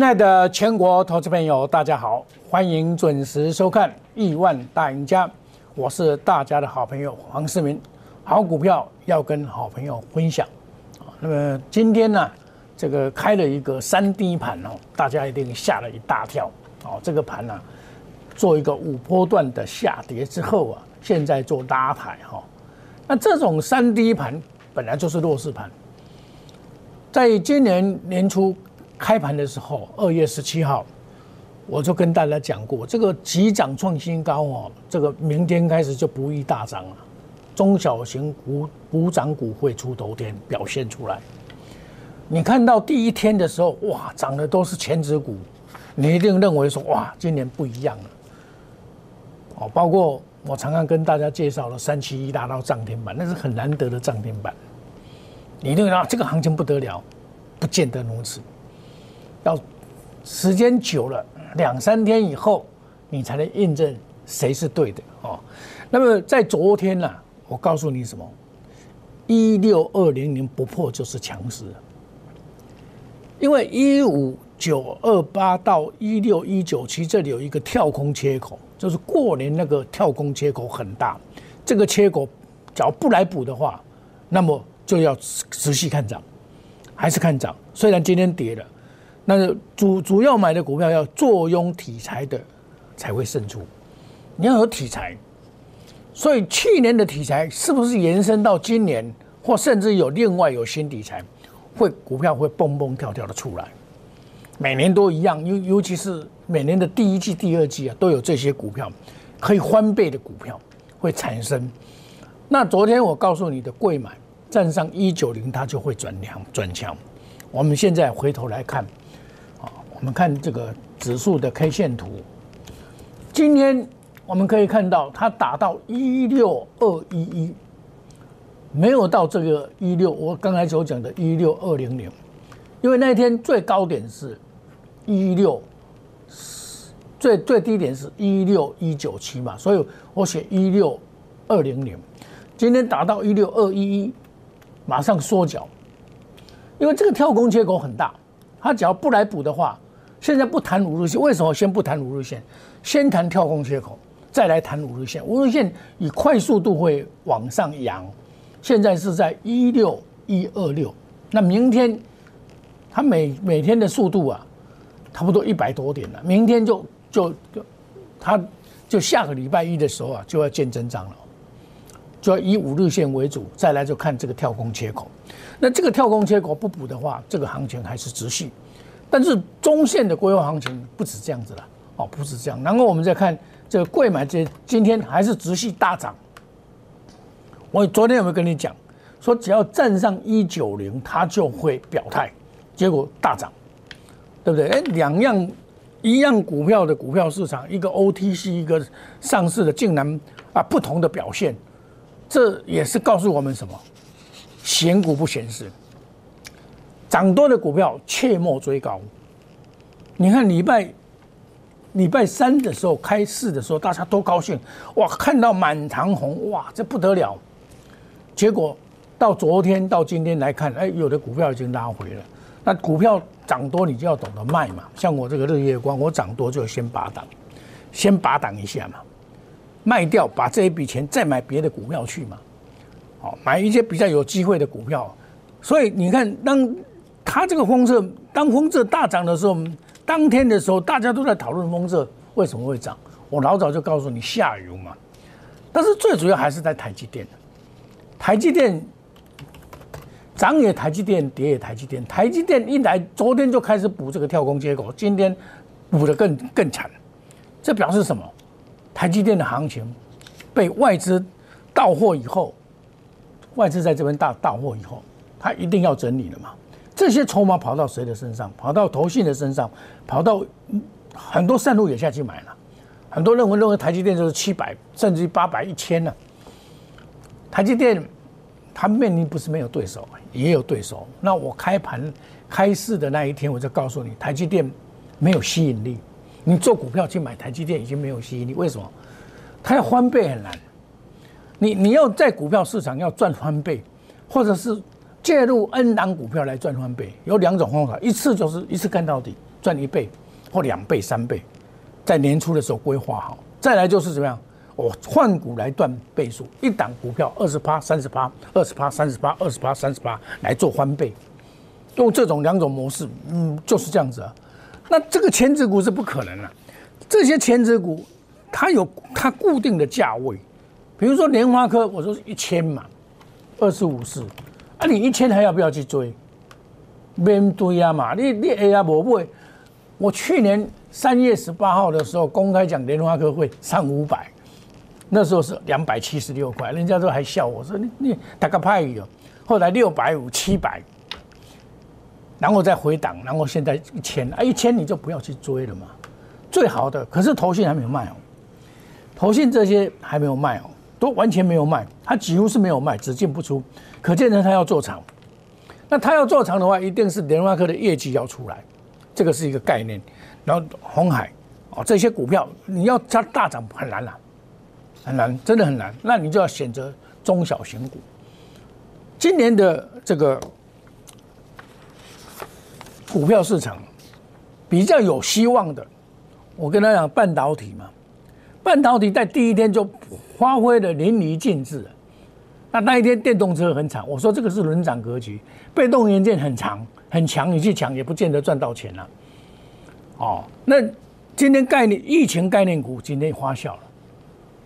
亲爱的全国投资朋友，大家好，欢迎准时收看《亿万大赢家》，我是大家的好朋友黄世明。好股票要跟好朋友分享啊。那么今天呢，这个开了一个三低盘哦，大家一定吓了一大跳哦。这个盘呢，做一个五波段的下跌之后啊，现在做拉抬哈。那这种三低盘本来就是弱势盘，在今年年初。开盘的时候，二月十七号，我就跟大家讲过，这个急涨创新高哦，这个明天开始就不易大涨了，中小型股补涨股会出头天表现出来。你看到第一天的时候，哇，涨的都是全指股，你一定认为说，哇，今年不一样了。哦，包括我常常跟大家介绍了三七一大到涨停板，那是很难得的涨停板。你认为啊，这个行情不得了，不见得如此。要时间久了，两三天以后，你才能印证谁是对的哦。那么在昨天呢，我告诉你什么？一六二零零不破就是强势，因为一五九二八到一六一九七这里有一个跳空缺口，就是过年那个跳空缺口很大，这个缺口只要不来补的话，那么就要仔细看涨，还是看涨。虽然今天跌了。那主主要买的股票要坐拥题材的才会胜出，你要有题材，所以去年的题材是不是延伸到今年，或甚至有另外有新题材，会股票会蹦蹦跳跳的出来，每年都一样，尤尤其是每年的第一季、第二季啊，都有这些股票可以翻倍的股票会产生。那昨天我告诉你的贵买站上一九零，它就会转强转强。我们现在回头来看。我们看这个指数的 K 线图，今天我们可以看到它打到一六二一一，没有到这个一六，我刚才所讲的一六二零零，因为那一天最高点是一六，最最低点是一六一九七嘛，所以我写一六二零零，今天打到一六二一一，马上缩脚，因为这个跳空缺口很大，它只要不来补的话。现在不谈五日线，为什么先不谈五日线？先谈跳空缺口，再来谈五日线。五日线以快速度会往上扬，现在是在一六一二六。那明天它每每天的速度啊，差不多一百多点了。明天就就就它就下个礼拜一的时候啊，就要见真章了，就要以五日线为主，再来就看这个跳空缺口。那这个跳空缺口不补的话，这个行情还是直续。但是中线的规划行情不止这样子了，哦，不止这样。然后我们再看这个贵买这今天还是直系大涨。我昨天有没有跟你讲，说只要站上一九零，它就会表态，结果大涨，对不对？哎，两样一样股票的股票市场，一个 OTC，一个上市的，竟然啊不同的表现，这也是告诉我们什么？选股不选市。涨多的股票切莫追高。你看礼拜礼拜三的时候开市的时候，大家都高兴，哇，看到满堂红，哇，这不得了。结果到昨天到今天来看，哎，有的股票已经拉回了。那股票涨多，你就要懂得卖嘛。像我这个日月光，我涨多就先拔档，先拔档一下嘛，卖掉，把这一笔钱再买别的股票去嘛。好，买一些比较有机会的股票。所以你看，当它这个风色，当风色大涨的时候，当天的时候，大家都在讨论风色为什么会涨。我老早就告诉你下游嘛，但是最主要还是在台积电。台积电涨也台积电，跌也台积电。台积电一来，昨天就开始补这个跳空缺口，今天补的更更惨。这表示什么？台积电的行情被外资到货以后，外资在这边大到货以后，它一定要整理了嘛。这些筹码跑到谁的身上？跑到投信的身上，跑到很多散户也下去买了。很多认为认为台积电就是七百，甚至于八百、一千呢。台积电它面临不是没有对手，也有对手。那我开盘开市的那一天，我就告诉你，台积电没有吸引力。你做股票去买台积电已经没有吸引力。为什么？它要翻倍很难。你你要在股票市场要赚翻倍，或者是。介入 N 档股票来赚翻倍，有两种方法，一次就是一次干到底，赚一倍或两倍、三倍，在年初的时候规划好。再来就是怎么样？我换股来断倍数，一档股票二十八、三十八、二十八、三十八、二十八、三十八来做翻倍，用这种两种模式，嗯，就是这样子啊。那这个前置股是不可能了，这些前置股它有它固定的价位，比如说莲花科，我说一千嘛，二十五四，啊，你一千还要不要去追？面对啊嘛，你你 A 啊不会，我去年三月十八号的时候公开讲莲花科会上五百。那时候是两百七十六块，人家都还笑我说你你打个派哦。后来六百五、七百，然后再回档，然后现在一千啊，一千你就不要去追了嘛。最好的，可是头信还没有卖哦，头信这些还没有卖哦，都完全没有卖，它几乎是没有卖，只进不出，可见呢他要做长。那他要做长的话，一定是联发科的业绩要出来，这个是一个概念。然后红海哦这些股票你要它大涨很难了。很难，真的很难。那你就要选择中小型股。今年的这个股票市场比较有希望的，我跟他讲半导体嘛，半导体在第一天就发挥的淋漓尽致。那那一天电动车很惨，我说这个是轮涨格局，被动元件很长很强，你去抢也不见得赚到钱了。哦，那今天概念疫情概念股今天发酵了。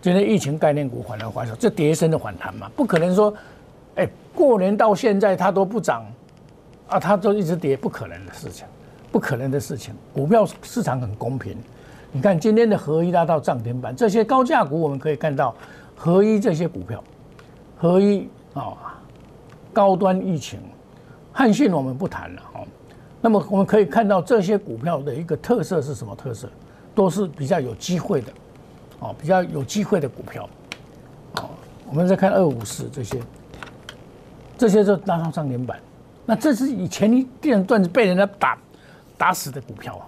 今天疫情概念股反而花笑，这跌升的反弹嘛，不可能说，哎，过年到现在它都不涨，啊，它都一直跌，不可能的事情，不可能的事情。股票市场很公平，你看今天的合一拉到涨停板，这些高价股我们可以看到，合一这些股票，合一啊，高端疫情，汉信我们不谈了哈。那么我们可以看到这些股票的一个特色是什么特色？都是比较有机会的。哦，比较有机会的股票，哦，我们再看二五四这些，这些就拉上涨停板，那这是以前一电段子被人家打打死的股票啊，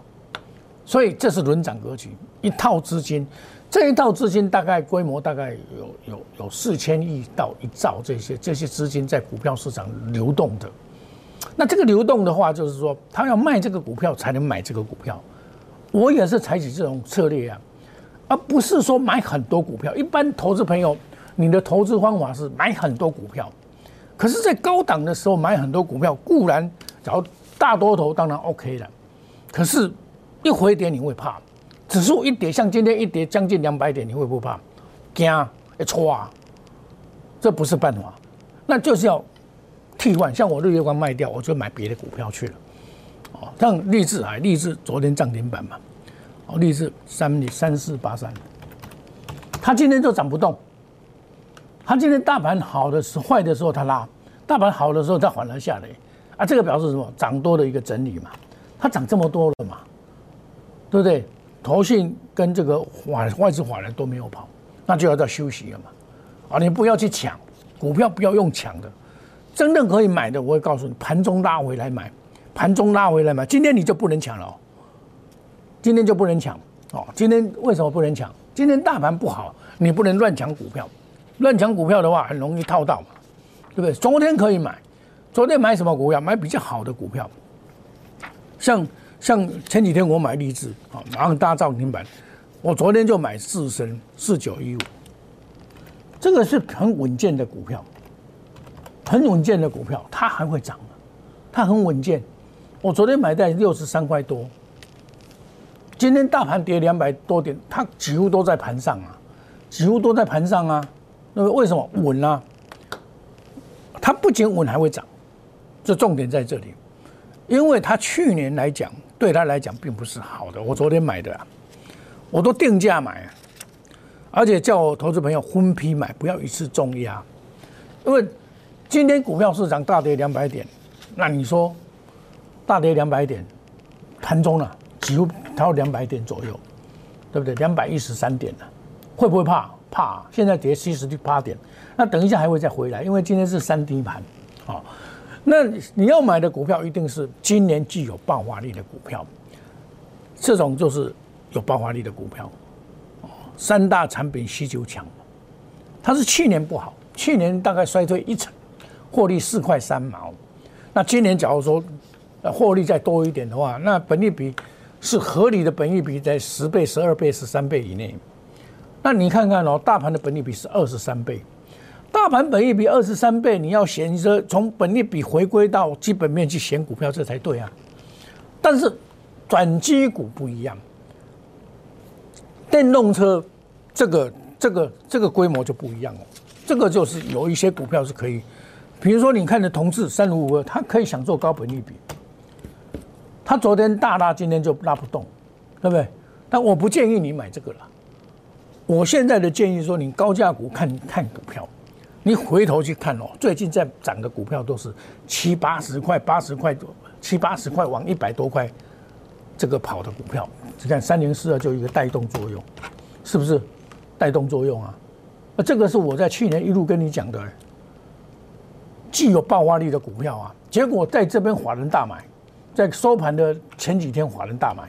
所以这是轮涨格局，一套资金，这一套资金大概规模大概有有有四千亿到一兆这些这些资金在股票市场流动的，那这个流动的话，就是说他要卖这个股票才能买这个股票，我也是采取这种策略啊。而不是说买很多股票，一般投资朋友，你的投资方法是买很多股票，可是，在高档的时候买很多股票固然，只要大多头当然 OK 了，可是，一回跌你会怕，指数一跌，像今天一跌将近两百点，你会不怕？惊一错啊，这不是办法，那就是要替换，像我日月光卖掉，我就买别的股票去了，哦，像立志啊，立志昨天涨停板嘛。哦，例子三三四八三，它今天就涨不动。它今天大盘好的时坏的时候它拉，大盘好的时候它反而下来，啊，这个表示什么？涨多的一个整理嘛。它涨这么多了嘛，对不对？投信跟这个外外资法人都没有跑，那就要到休息了嘛。啊，你不要去抢股票，不要用抢的，真正可以买的，我会告诉你，盘中拉回来买，盘中拉回来买。今天你就不能抢了哦。今天就不能抢哦！今天为什么不能抢？今天大盘不好，你不能乱抢股票。乱抢股票的话，很容易套到嘛，对不对？昨天可以买，昨天买什么股票？买比较好的股票，像像前几天我买励志啊，马上搭涨停板。我昨天就买四升四九一五，这个是很稳健的股票，很稳健的股票，它还会涨它很稳健。我昨天买在六十三块多。今天大盘跌两百多点，它几乎都在盘上啊，几乎都在盘上啊。那个为什么稳啊？它不仅稳还会涨，这重点在这里。因为它去年来讲，对他来讲并不是好的。我昨天买的，我都定价买，而且叫我投资朋友分批买，不要一次重压。因为今天股票市场大跌两百点，那你说大跌两百点，盘中了。几乎它有两百点左右，对不对？两百一十三点了，会不会怕？怕！现在跌七十八点，那等一下还会再回来，因为今天是三低盘，啊，那你要买的股票一定是今年具有爆发力的股票，这种就是有爆发力的股票，三大产品需求强，它是去年不好，去年大概衰退一成，获利四块三毛，那今年假如说，获利再多一点的话，那本利比。是合理的本益比在十倍、十二倍、十三倍以内。那你看看哦，大盘的本益比是二十三倍，大盘本益比二十三倍，你要选择从本益比回归到基本面去选股票，这才对啊。但是转机股不一样，电动车这个这个这个规模就不一样了。这个就是有一些股票是可以，比如说你看的同志三五五二，它可以想做高本利比，它昨天大拉，今天就拉不动，对不对？但我不建议你买这个了。我现在的建议说，你高价股看看股票，你回头去看哦，最近在涨的股票都是七八十块、八十块多、七八十块往一百多块这个跑的股票，你看三零四二就一个带动作用，是不是？带动作用啊？那这个是我在去年一路跟你讲的，具有爆发力的股票啊，结果在这边华人大买，在收盘的前几天华人大买，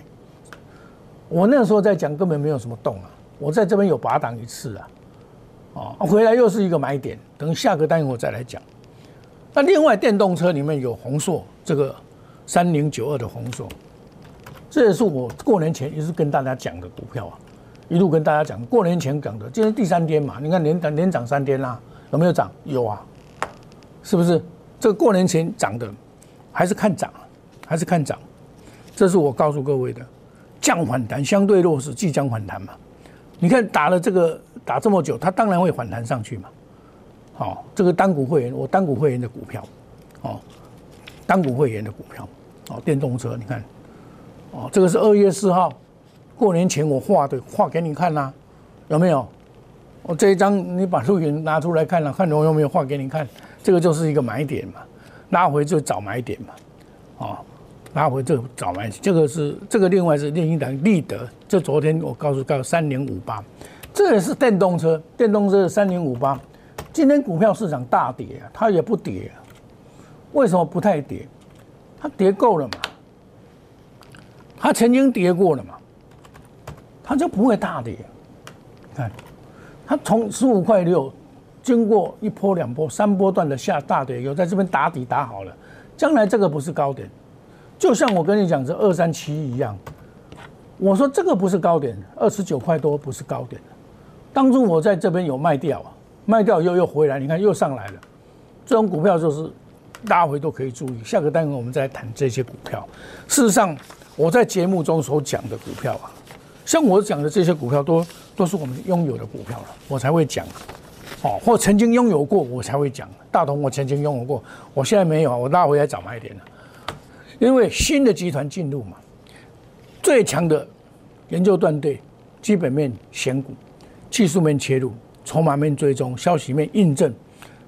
我那时候在讲根本没有什么动啊，我在这边有拔档一次啊，啊，回来又是一个买点，等下个单元我再来讲。那另外电动车里面有宏硕这个三零九二的宏硕，这也是我过年前一直跟大家讲的股票啊。一路跟大家讲，过年前讲的，今天第三天嘛，你看连涨连涨三天啦，有没有涨？有啊，是不是？这个过年前涨的，还是看涨，还是看涨？这是我告诉各位的，降反弹相对弱势，即将反弹嘛。你看打了这个打这么久，它当然会反弹上去嘛。好，这个单股会员，我单股会员的股票，哦，单股会员的股票，哦，电动车，你看，哦，这个是二月四号。过年前我画的画给你看啦，有没有？我这一张你把录影拿出来看了，看我有没有画给你看。这个就是一个买点嘛，拉回就找买点嘛，哦，拉回就找买。这个是这个另外是另一档立德，这昨天我告诉告三零五八，这也是电动车，电动车三零五八。今天股票市场大跌啊，它也不跌，为什么不太跌？它跌够了嘛？它曾经跌过了嘛？它就不会大跌，看，它从十五块六，经过一波两波三波段的下大跌，有在这边打底打好了，将来这个不是高点，就像我跟你讲这二三七一样，我说这个不是高点，二十九块多不是高点，当初我在这边有卖掉啊，卖掉又又回来，你看又上来了，这种股票就是拉回都可以注意，下个单元我们再谈这些股票。事实上，我在节目中所讲的股票啊。像我讲的这些股票，都都是我们拥有的股票了，我才会讲，哦，或曾经拥有过，我才会讲。大同我曾经拥有过，我现在没有，我拉回来找买点了。因为新的集团进入嘛，最强的研究团队，基本面选股，技术面切入，筹码面追踪，消息面印证，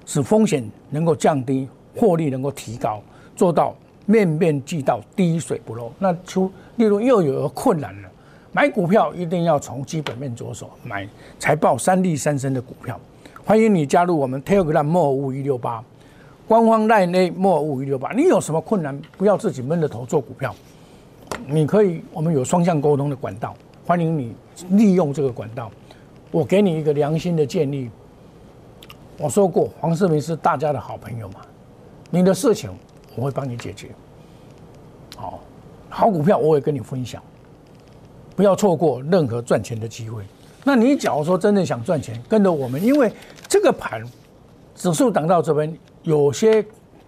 使风险能够降低，获利能够提高，做到面面俱到，滴水不漏。那出例如又有个困难了。买股票一定要从基本面着手，买财报三利三升的股票。欢迎你加入我们 Telegram 莫五一六八官方 Line A 莫五一六八。你有什么困难，不要自己闷着头做股票，你可以，我们有双向沟通的管道，欢迎你利用这个管道。我给你一个良心的建议，我说过黄世明是大家的好朋友嘛，你的事情我会帮你解决。好，好股票我会跟你分享。不要错过任何赚钱的机会。那你假如说真的想赚钱，跟着我们，因为这个盘指数涨到这边，有些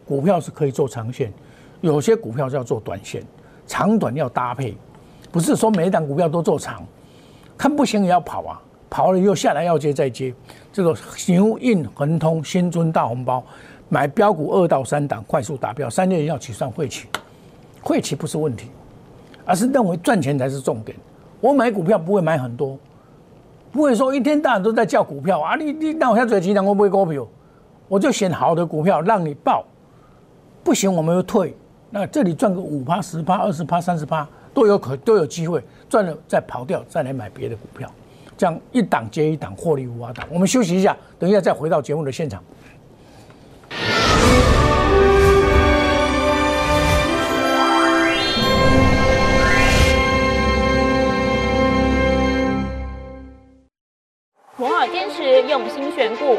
股票是可以做长线，有些股票是要做短线，长短要搭配，不是说每一档股票都做长，看不行也要跑啊，跑了又下来要接再接。这个牛印恒通新春大红包，买标股二到三档快速达标，三月要起算会起，会起不是问题，而是认为赚钱才是重点。我买股票不会买很多，不会说一天到晚都在叫股票啊！你你那我下嘴急，然我不会股票，我就选好的股票让你报，不行我们又退。那这里赚个五趴、十趴、二十趴、三十趴都有可都有机会赚了再跑掉，再来买别的股票，这样一档接一档获利无法挡。我们休息一下，等一下再回到节目的现场。摩尔坚持用心选股，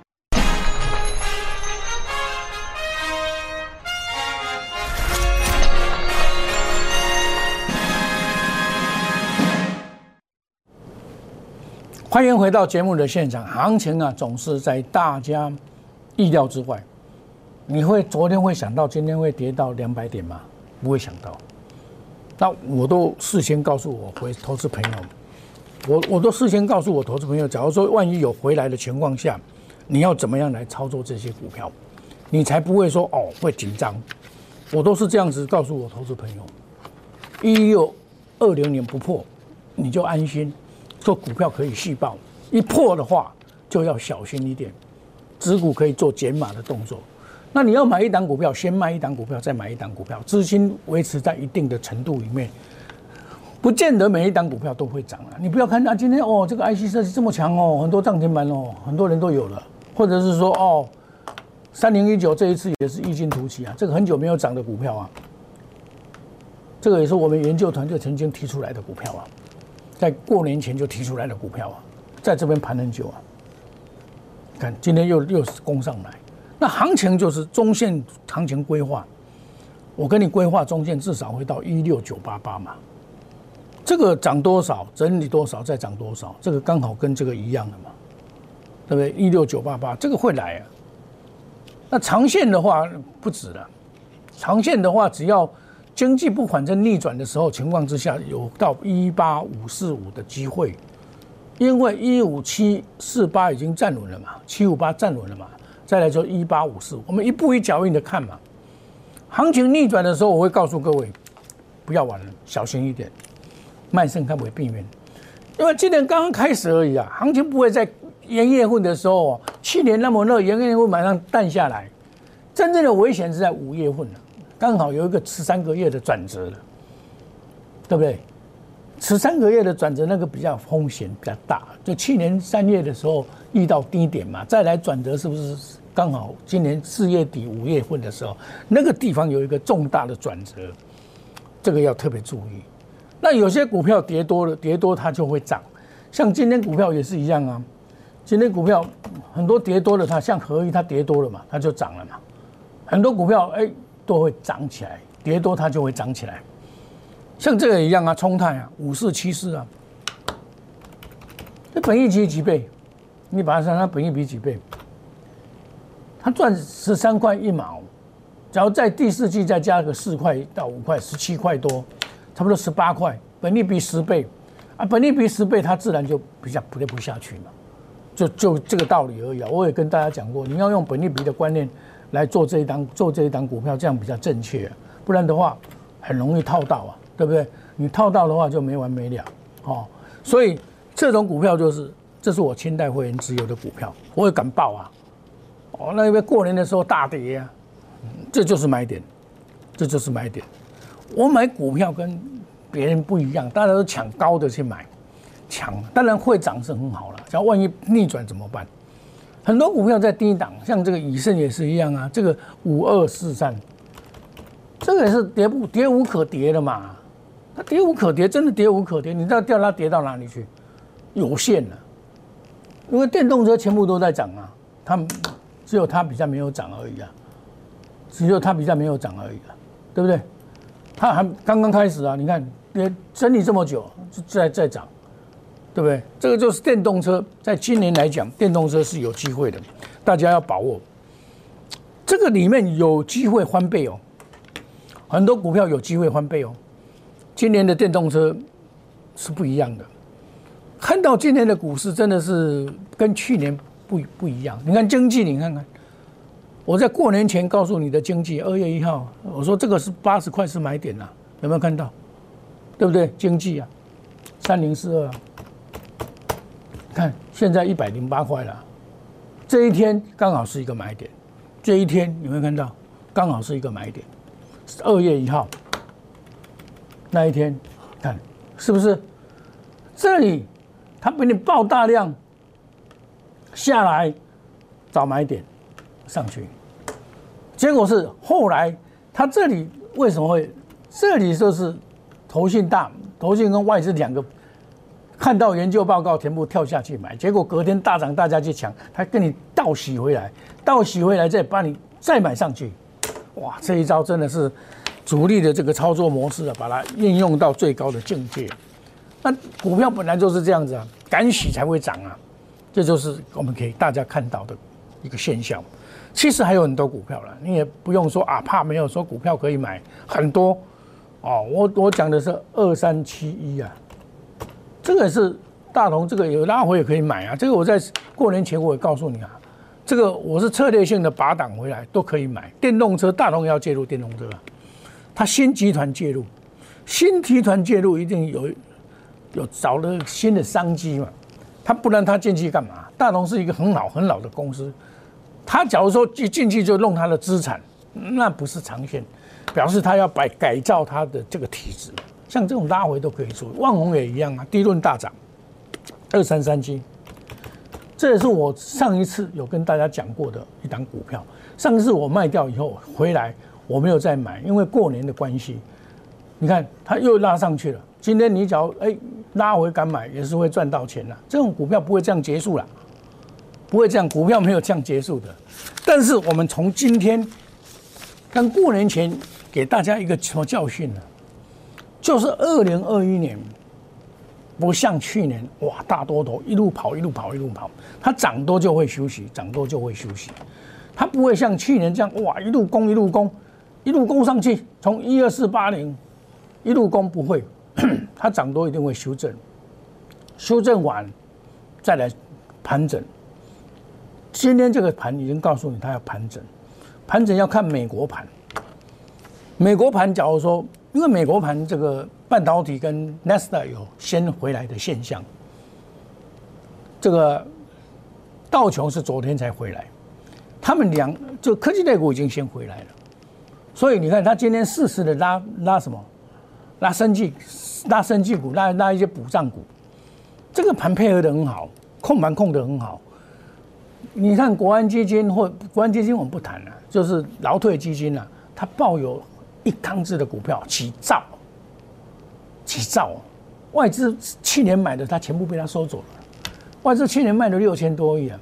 欢迎回到节目的现场。行情啊，总是在大家意料之外。你会昨天会想到今天会跌到两百点吗？不会想到。那我都事先告诉我回投资朋友，我我都事先告诉我投资朋友，假如说万一有回来的情况下，你要怎么样来操作这些股票，你才不会说哦会紧张。我都是这样子告诉我投资朋友，一六二零年不破，你就安心。做股票可以续报，一破的话就要小心一点。止股可以做减码的动作。那你要买一档股票，先卖一档股票，再买一档股票，资金维持在一定的程度里面，不见得每一档股票都会涨啊。你不要看啊，今天哦，这个 IC 设计这么强哦，很多涨停板哦，很多人都有了，或者是说哦，三零一九这一次也是异军突起啊，这个很久没有涨的股票啊，这个也是我们研究团队曾经提出来的股票啊。在过年前就提出来的股票啊，在这边盘很久啊，看今天又又是攻上来，那行情就是中线行情规划，我跟你规划中线至少会到一六九八八嘛，这个涨多少整理多少再涨多少，这个刚好跟这个一样的嘛，对不对？一六九八八这个会来啊，那长线的话不止了，长线的话只要。经济不反正逆转的时候情况之下，有到一八五四五的机会，因为一五七四八已经站稳了嘛，七五八站稳了嘛，再来就一八五四，我们一步一脚印的看嘛。行情逆转的时候，我会告诉各位，不要玩了，小心一点，卖肾看不会避免，因为今年刚刚开始而已啊，行情不会在元月份的时候，去年那么热，元月份马上淡下来，真正的危险是在五月份了。刚好有一个十三个月的转折了，对不对？十三个月的转折那个比较风险比较大，就去年三月的时候遇到低点嘛，再来转折是不是刚好今年四月底五月份的时候，那个地方有一个重大的转折，这个要特别注意。那有些股票跌多了，跌多它就会涨，像今天股票也是一样啊。今天股票很多跌多了，它像合一它跌多了嘛，它就涨了嘛。很多股票哎。都会涨起来，跌多它就会涨起来，像这个一样啊，冲泰啊，五四七四啊，这本益比几倍？你把它算它本益比几倍？它赚十三块一毛，假如在第四季再加个四块到五块，十七块多，差不多十八块，本益比十倍啊，本益比十倍，它自然就比较跌不下去嘛，就就这个道理而已啊。我也跟大家讲过，你要用本益比的观念。来做这一档做这一档股票，这样比较正确，不然的话很容易套到啊，对不对？你套到的话就没完没了哦。所以这种股票就是，这是我清代会员持有的股票，我也敢报啊。哦，那因为过年的时候大跌啊，这就是买点，这就是买点。我买股票跟别人不一样，大家都抢高的去买，抢当然会涨是很好了，只要万一逆转怎么办？很多股票在低档，像这个以盛也是一样啊。这个五二四三，这个也是跌不跌无可跌的嘛。它跌无可跌，真的跌无可跌。你知道掉它跌到哪里去？有限了，因为电动车全部都在涨啊，它只有它比较没有涨而已啊，只有它比较没有涨而已啊，对不对？它还刚刚开始啊，你看跌整理这么久，再再涨。对不对？这个就是电动车，在今年来讲，电动车是有机会的，大家要把握。这个里面有机会翻倍哦，很多股票有机会翻倍哦。今年的电动车是不一样的，看到今年的股市真的是跟去年不不一样。你看经济，你看看，我在过年前告诉你的经济，二月一号，我说这个是八十块是买点呐，有没有看到？对不对？经济啊，三零四二，看现在一百零八块了，这一天刚好是一个买点，这一天有没有看到？刚好是一个买点，二月一号那一天，看是不是？这里它给你爆大量下来找买点上去，结果是后来它这里为什么会？这里就是投信大投信跟外资两个看到研究报告全部跳下去买，结果隔天大涨，大家去抢，他跟你倒洗回来，倒洗回来再把你再买上去。哇，这一招真的是主力的这个操作模式啊，把它应用到最高的境界。那股票本来就是这样子啊，敢洗才会涨啊，这就是我们给大家看到的一个现象。其实还有很多股票了，你也不用说啊，怕没有说股票可以买很多哦。我我讲的是二三七一啊，这个是大同，这个有拉回也可以买啊。这个我在过年前我也告诉你啊。这个我是策略性的拔档回来都可以买，电动车大同要介入电动车，它新集团介入，新集团介入一定有有找了新的商机嘛，他不然他进去干嘛？大同是一个很老很老的公司，他假如说一进去就弄他的资产，那不是长线，表示他要改改造他的这个体制，像这种拉回都可以做，万宏也一样啊，低润大涨，二三三七。这也是我上一次有跟大家讲过的一档股票。上次我卖掉以后回来，我没有再买，因为过年的关系。你看它又拉上去了。今天你只要哎拉回敢买，也是会赚到钱的。这种股票不会这样结束了，不会这样，股票没有这样结束的。但是我们从今天跟过年前给大家一个什么教训呢？就是二零二一年。不像去年哇，大多头一路跑一路跑一路跑，它涨多就会休息，涨多就会休息，它不会像去年这样哇，一路攻一路攻，一路攻上去，从一二四八零一路攻不会，它涨多一定会修正，修正完再来盘整。今天这个盘已经告诉你，它要盘整，盘整要看美国盘，美国盘假如说，因为美国盘这个。半导体跟 n e s t a 有先回来的现象，这个道琼是昨天才回来，他们两就科技类股已经先回来了，所以你看他今天适时的拉拉什么，拉生技、拉生技股、拉拉一些补涨股，这个盘配合的很好，控盘控的很好。你看国安基金或国安基金我们不谈了，就是劳退基金啊，它抱有一康子的股票起造。几兆，外资去年买的，他全部被他收走了。外资去年卖了六千多亿啊，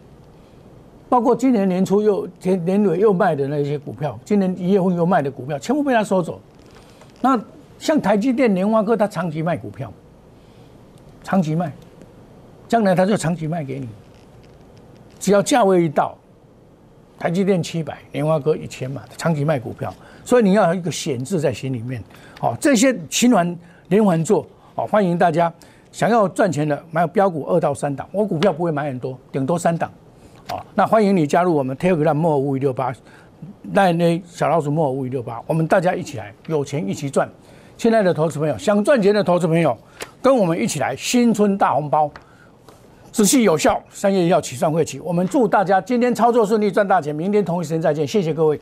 包括今年年初又年年尾又卖的那些股票，今年一月份又卖的股票，全部被他收走。那像台积电、联发科，他长期卖股票，长期卖，将来他就长期卖给你。只要价位一到，台积电七百，联发科一千嘛，长期卖股票，所以你要有一个险字在心里面。好，这些情团。连环做，好欢迎大家想要赚钱的买标股二到三档，我股票不会买很多，顶多三档，好，那欢迎你加入我们 Telegram 莫五一六八，那那小老鼠莫五一六八，我们大家一起来有钱一起赚。亲爱的投资朋友，想赚钱的投资朋友，跟我们一起来新春大红包，仔细有效，三月一号起算会起，我们祝大家今天操作顺利赚大钱，明天同一时间再见，谢谢各位。